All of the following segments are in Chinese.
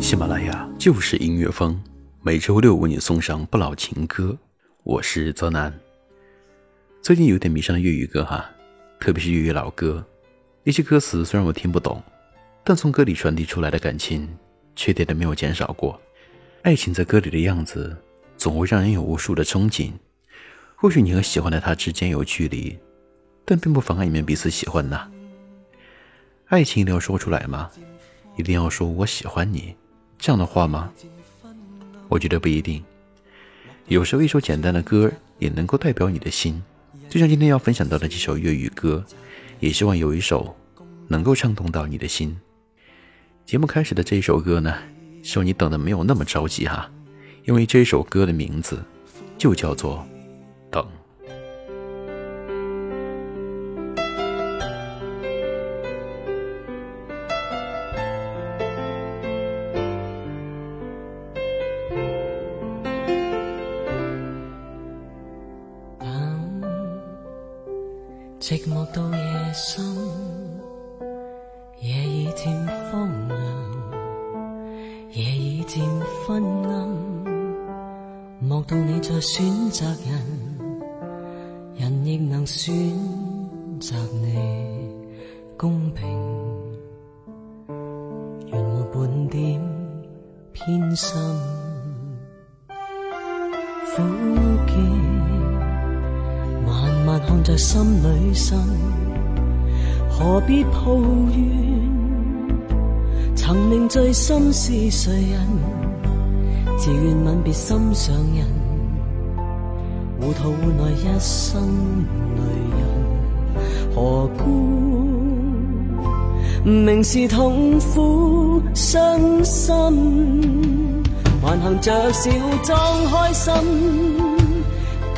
喜马拉雅就是音乐风，每周六为你送上不老情歌。我是泽南，最近有点迷上了粤语歌哈，特别是粤语老歌。一些歌词虽然我听不懂，但从歌里传递出来的感情，却点都没有减少过。爱情在歌里的样子，总会让人有无数的憧憬。或许你和喜欢的他之间有距离，但并不妨碍你们彼此喜欢呐。爱情一定要说出来吗？一定要说我喜欢你？这样的话吗？我觉得不一定。有时候一首简单的歌也能够代表你的心，就像今天要分享到的几首粤语歌，也希望有一首能够唱动到你的心。节目开始的这一首歌呢，希望你等的没有那么着急哈，因为这首歌的名字就叫做《等》。寂寞到夜深，夜已渐荒凉，夜已渐昏暗。莫道你在选择人，人亦能选择你，公平，原无半点偏心，苦涩。放在心里心，何必抱怨？曾令醉心是谁人？自愿吻别心上人，糊涂换来一生泪印。何故明是痛苦伤心，还含着笑装开心？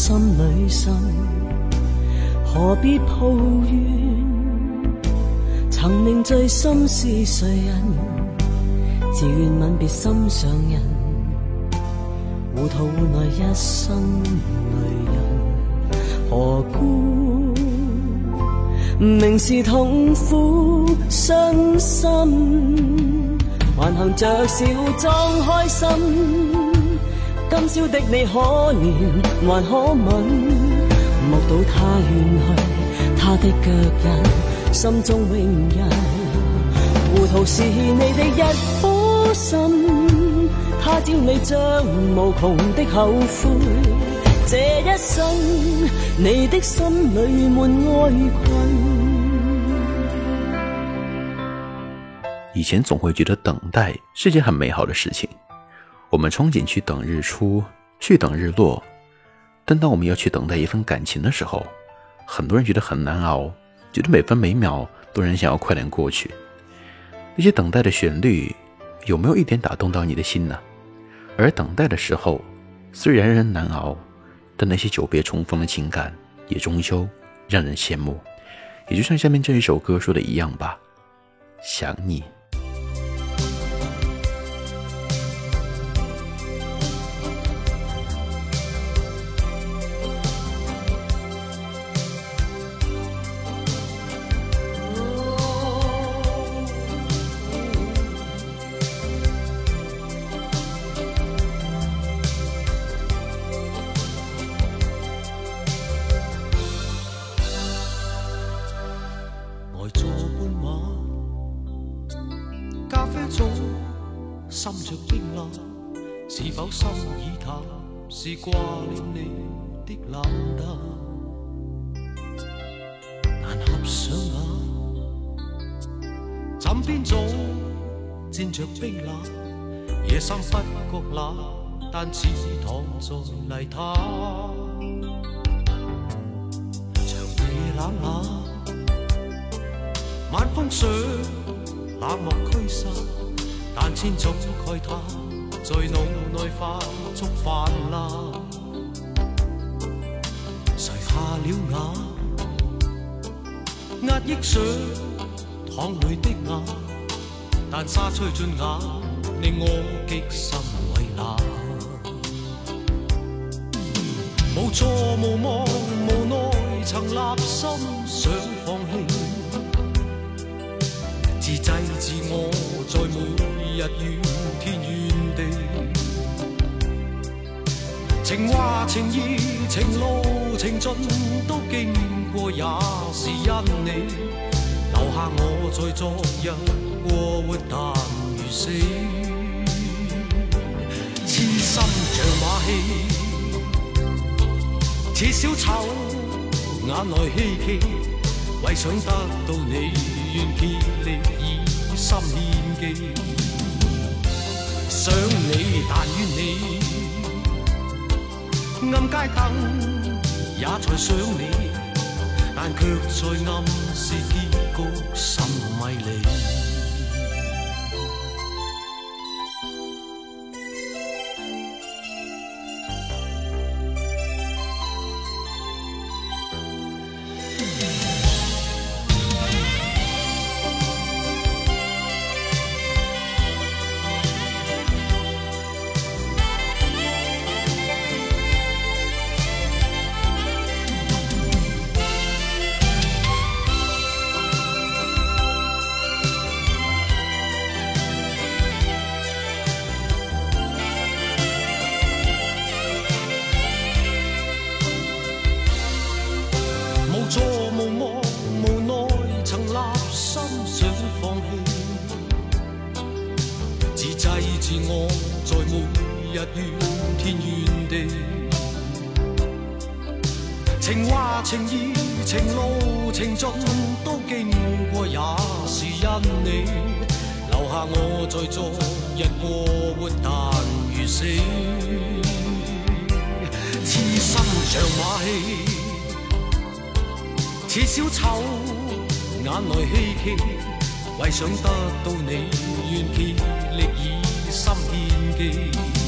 心里心，何必抱怨？曾令醉心是谁人？自愿吻别心上人，糊涂换来一生泪印。何故明是痛苦伤心，还含着笑装开心？今宵的你可怜还可悯，目睹他远去，他的脚印，心中永印。糊涂是你的一颗心，他朝你将无穷的后悔。这一生，你的心里满爱困。以前总会觉得等待是件很美好的事情。我们憧憬去等日出，去等日落，但当我们要去等待一份感情的时候，很多人觉得很难熬，觉得每分每秒，都人想要快点过去。那些等待的旋律，有没有一点打动到你的心呢？而等待的时候，虽然让人难熬，但那些久别重逢的情感，也终究让人羡慕。也就像下面这一首歌说的一样吧，想你。挂念你的冷淡，难合上眼，枕边早沾着冰冷。夜深不觉冷，但似躺在泥滩。长夜冷冷，晚风想冷漠驱散，但千种慨叹在脑内泛作泛滥。花了眼，压抑上淌里的眼，但沙吹进眼，令我极心畏难。无错无望无奈，曾立心想放弃，自制自我，在每日怨天怨地。情话情意情路情尽都经过，也是因你留下我在昨日过活，但如死。痴心像马戏，似小丑眼内希冀，为想得到你，愿竭力以心献技。想你，但怨你。暗街等，也在想你，但却在暗示结局甚迷离。情话情意情路情尽都经过，也是因你留下我在昨日过活，但如死。痴心像马戏，似小丑眼内希冀，为想得到你，愿竭力以心献技。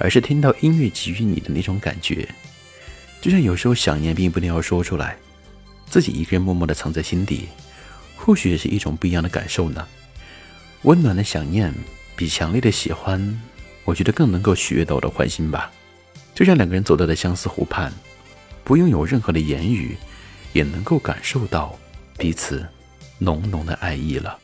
而是听到音乐给予你的那种感觉，就像有时候想念并不一定要说出来，自己一个人默默的藏在心底，或许也是一种不一样的感受呢。温暖的想念比强烈的喜欢，我觉得更能够取悦到我的欢心吧。就像两个人走到了相思湖畔，不用有任何的言语，也能够感受到彼此浓浓的爱意了。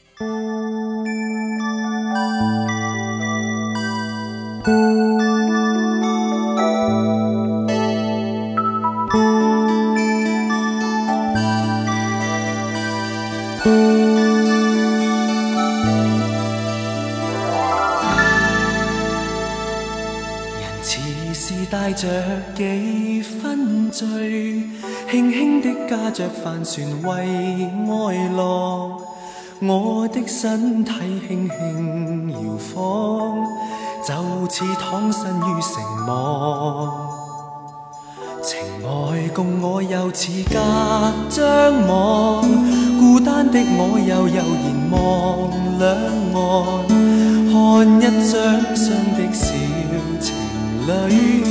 着帆船为爱浪，我的身体轻轻摇晃，就似躺身于城网。情爱共我又似隔张网，孤单的我又悠然望两岸，看一双双的小情侣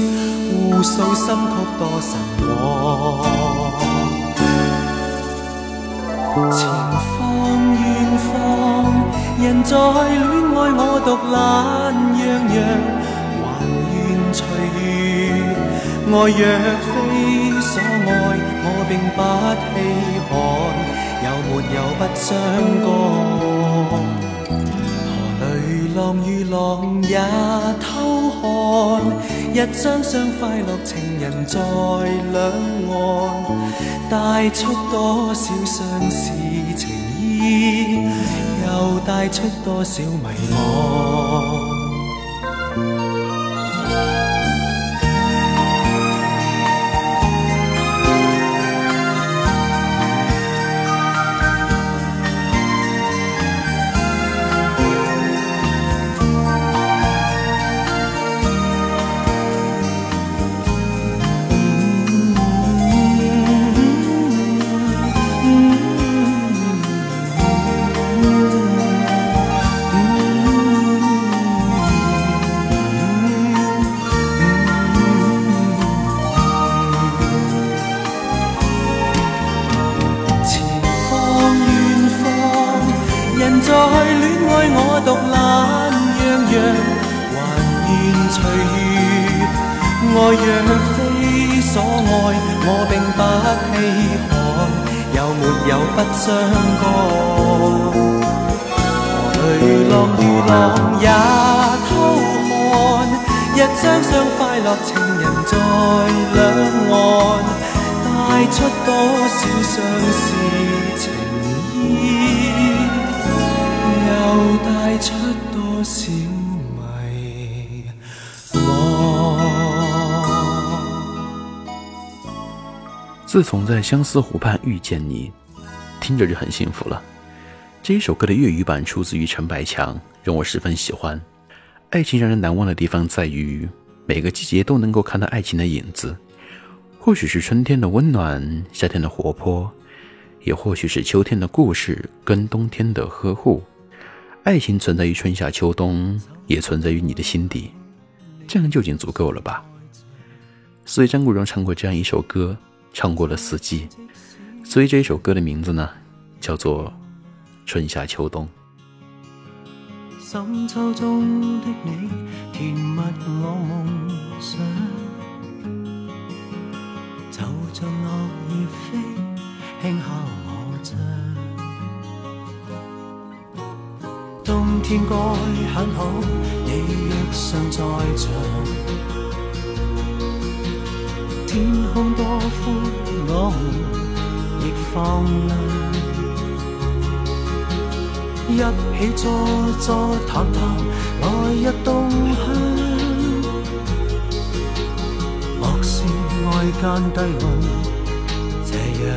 互诉心曲多神往。前方远方，人在恋爱，我独懒洋洋。还愿随遇，爱若非所爱，我并不稀罕。有没有不相干？河里浪与浪也偷看。一双双快乐情人在两岸，带出多少相思情意，又带出多少迷惘。我并不稀罕，有没有不相干？河里浪，浪也偷看，一双双快乐情人在两岸，带出多少相思情意，又带出多少。自从在相思湖畔遇见你，听着就很幸福了。这一首歌的粤语版出自于陈百强，让我十分喜欢。爱情让人难忘的地方在于，每个季节都能够看到爱情的影子。或许是春天的温暖，夏天的活泼，也或许是秋天的故事跟冬天的呵护。爱情存在于春夏秋冬，也存在于你的心底，这样就已经足够了吧。所以张国荣唱过这样一首歌。唱过了四季，所以这首歌的名字呢，叫做《春夏秋冬》。深秋中的你，甜蜜我梦想，就像落叶飞，轻敲我窗。冬天该很好，你若尚在场。天空多宽，我们亦放量，一起坐坐谈谈来日动向。莫说爱间低温，这样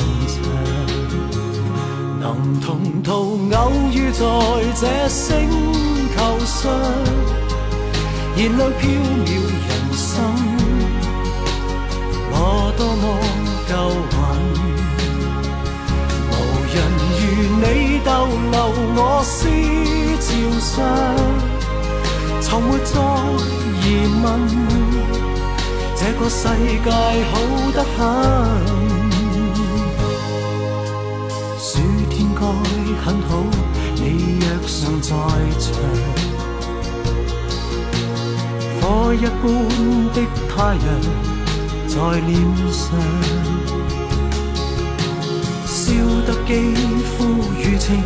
长，能同途偶遇在这星球上，燃亮飘渺人生。多么够稳，无人如你逗留我思照相，从没再疑问。这个世界好得很，暑天该很好，你若尚在场，火一般的太阳。在脸上，笑情，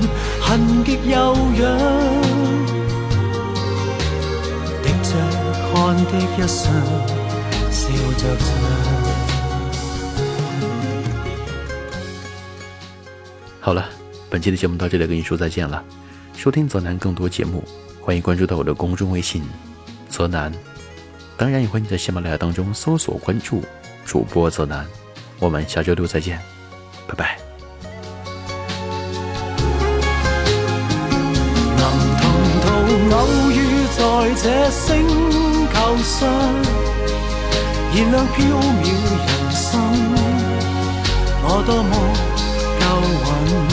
好了，本期的节目到这里跟您说再见了。收听泽南更多节目，欢迎关注到我的公众微信“泽南”。当然也欢迎在喜马拉雅当中搜索关注主播泽南。我们下周六再见，拜拜。同偶遇在这星球上，燃亮飘渺人生，我多么够稳。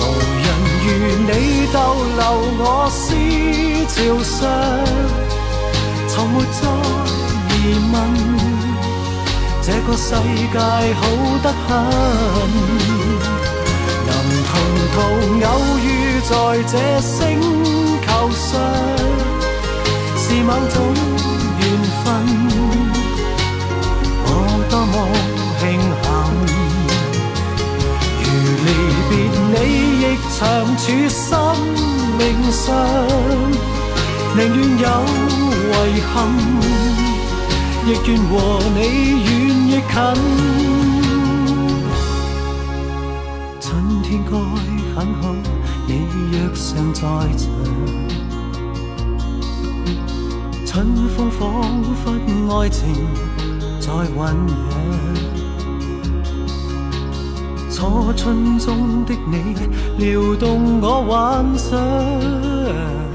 无人与你逗留，我思潮上。没再疑问，这个世界好得很。能同途偶遇在这星球上，是某种缘分，我多么庆幸。如离别你，亦长处生命上。宁愿有遗憾，亦愿和你远亦近。春天该很好，你若尚在场。春风仿佛爱情在酝酿。初春中的你，撩动我幻想。